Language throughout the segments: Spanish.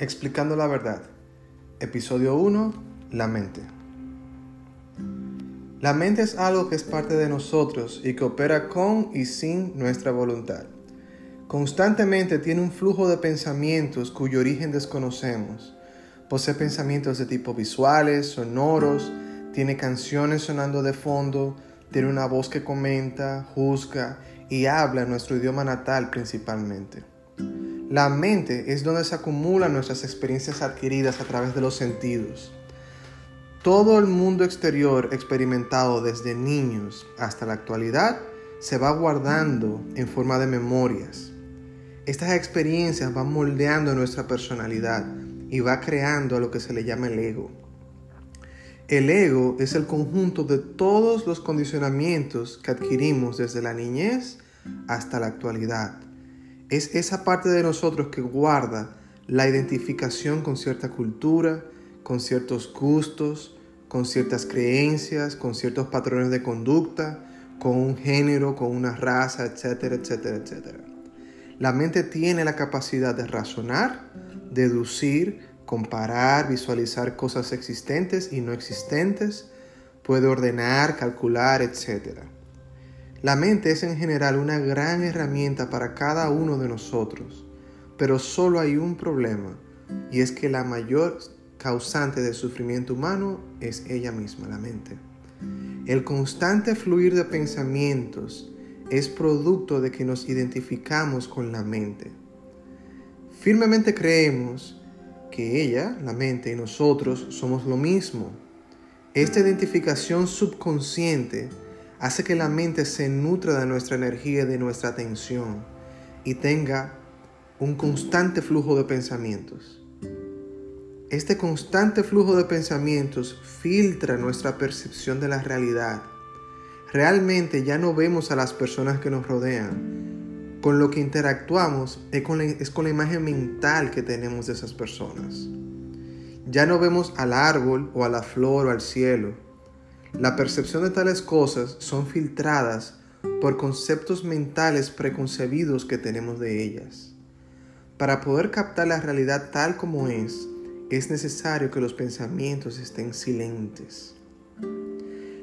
Explicando la verdad. Episodio 1. La mente. La mente es algo que es parte de nosotros y que opera con y sin nuestra voluntad. Constantemente tiene un flujo de pensamientos cuyo origen desconocemos. Posee pensamientos de tipo visuales, sonoros, tiene canciones sonando de fondo, tiene una voz que comenta, juzga y habla en nuestro idioma natal principalmente. La mente es donde se acumulan nuestras experiencias adquiridas a través de los sentidos. Todo el mundo exterior experimentado desde niños hasta la actualidad se va guardando en forma de memorias. Estas experiencias van moldeando nuestra personalidad y va creando a lo que se le llama el ego. El ego es el conjunto de todos los condicionamientos que adquirimos desde la niñez hasta la actualidad es esa parte de nosotros que guarda la identificación con cierta cultura, con ciertos gustos, con ciertas creencias, con ciertos patrones de conducta, con un género, con una raza, etcétera, etcétera, etcétera. La mente tiene la capacidad de razonar, deducir, comparar, visualizar cosas existentes y no existentes, puede ordenar, calcular, etcétera. La mente es en general una gran herramienta para cada uno de nosotros, pero solo hay un problema, y es que la mayor causante del sufrimiento humano es ella misma, la mente. El constante fluir de pensamientos es producto de que nos identificamos con la mente. Firmemente creemos que ella, la mente y nosotros somos lo mismo. Esta identificación subconsciente hace que la mente se nutra de nuestra energía y de nuestra atención y tenga un constante flujo de pensamientos. Este constante flujo de pensamientos filtra nuestra percepción de la realidad. Realmente ya no vemos a las personas que nos rodean. Con lo que interactuamos es con, la, es con la imagen mental que tenemos de esas personas. Ya no vemos al árbol o a la flor o al cielo la percepción de tales cosas son filtradas por conceptos mentales preconcebidos que tenemos de ellas. Para poder captar la realidad tal como es, es necesario que los pensamientos estén silentes.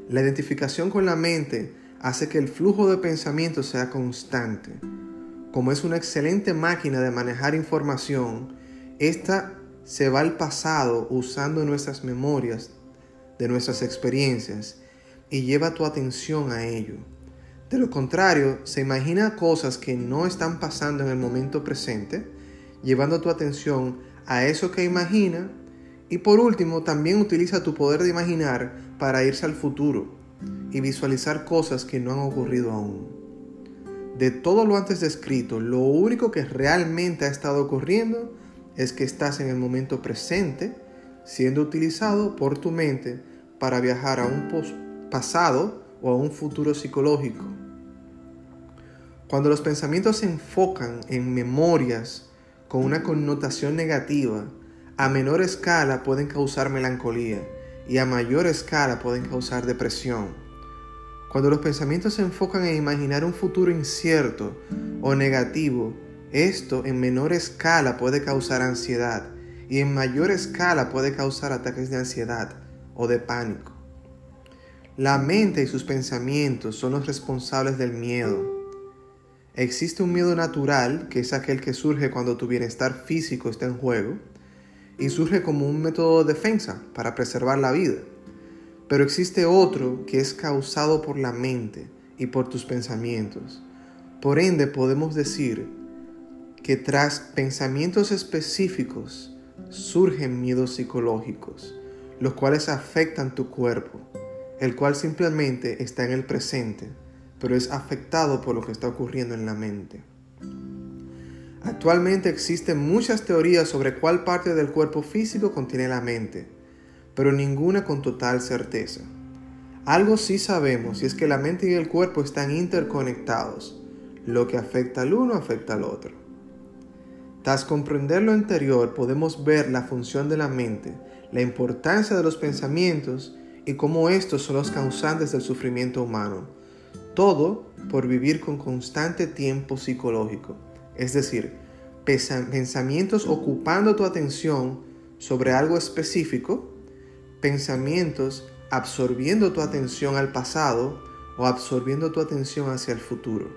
La identificación con la mente hace que el flujo de pensamientos sea constante. Como es una excelente máquina de manejar información, esta se va al pasado usando nuestras memorias de nuestras experiencias y lleva tu atención a ello. De lo contrario, se imagina cosas que no están pasando en el momento presente, llevando tu atención a eso que imagina y por último también utiliza tu poder de imaginar para irse al futuro y visualizar cosas que no han ocurrido aún. De todo lo antes descrito, lo único que realmente ha estado ocurriendo es que estás en el momento presente siendo utilizado por tu mente para viajar a un pasado o a un futuro psicológico. Cuando los pensamientos se enfocan en memorias con una connotación negativa, a menor escala pueden causar melancolía y a mayor escala pueden causar depresión. Cuando los pensamientos se enfocan en imaginar un futuro incierto o negativo, esto en menor escala puede causar ansiedad y en mayor escala puede causar ataques de ansiedad o de pánico. La mente y sus pensamientos son los responsables del miedo. Existe un miedo natural, que es aquel que surge cuando tu bienestar físico está en juego, y surge como un método de defensa para preservar la vida. Pero existe otro que es causado por la mente y por tus pensamientos. Por ende, podemos decir que tras pensamientos específicos surgen miedos psicológicos los cuales afectan tu cuerpo, el cual simplemente está en el presente, pero es afectado por lo que está ocurriendo en la mente. Actualmente existen muchas teorías sobre cuál parte del cuerpo físico contiene la mente, pero ninguna con total certeza. Algo sí sabemos y es que la mente y el cuerpo están interconectados. Lo que afecta al uno afecta al otro. Tras comprender lo anterior podemos ver la función de la mente la importancia de los pensamientos y cómo estos son los causantes del sufrimiento humano. Todo por vivir con constante tiempo psicológico, es decir, pensamientos ocupando tu atención sobre algo específico, pensamientos absorbiendo tu atención al pasado o absorbiendo tu atención hacia el futuro.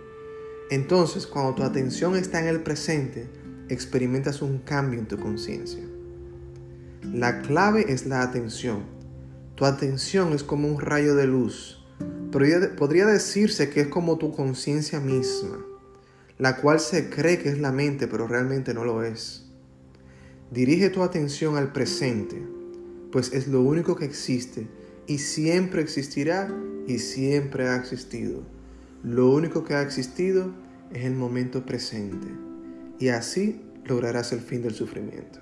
Entonces, cuando tu atención está en el presente, experimentas un cambio en tu conciencia. La clave es la atención. Tu atención es como un rayo de luz. Podría decirse que es como tu conciencia misma, la cual se cree que es la mente, pero realmente no lo es. Dirige tu atención al presente, pues es lo único que existe y siempre existirá y siempre ha existido. Lo único que ha existido es el momento presente y así lograrás el fin del sufrimiento.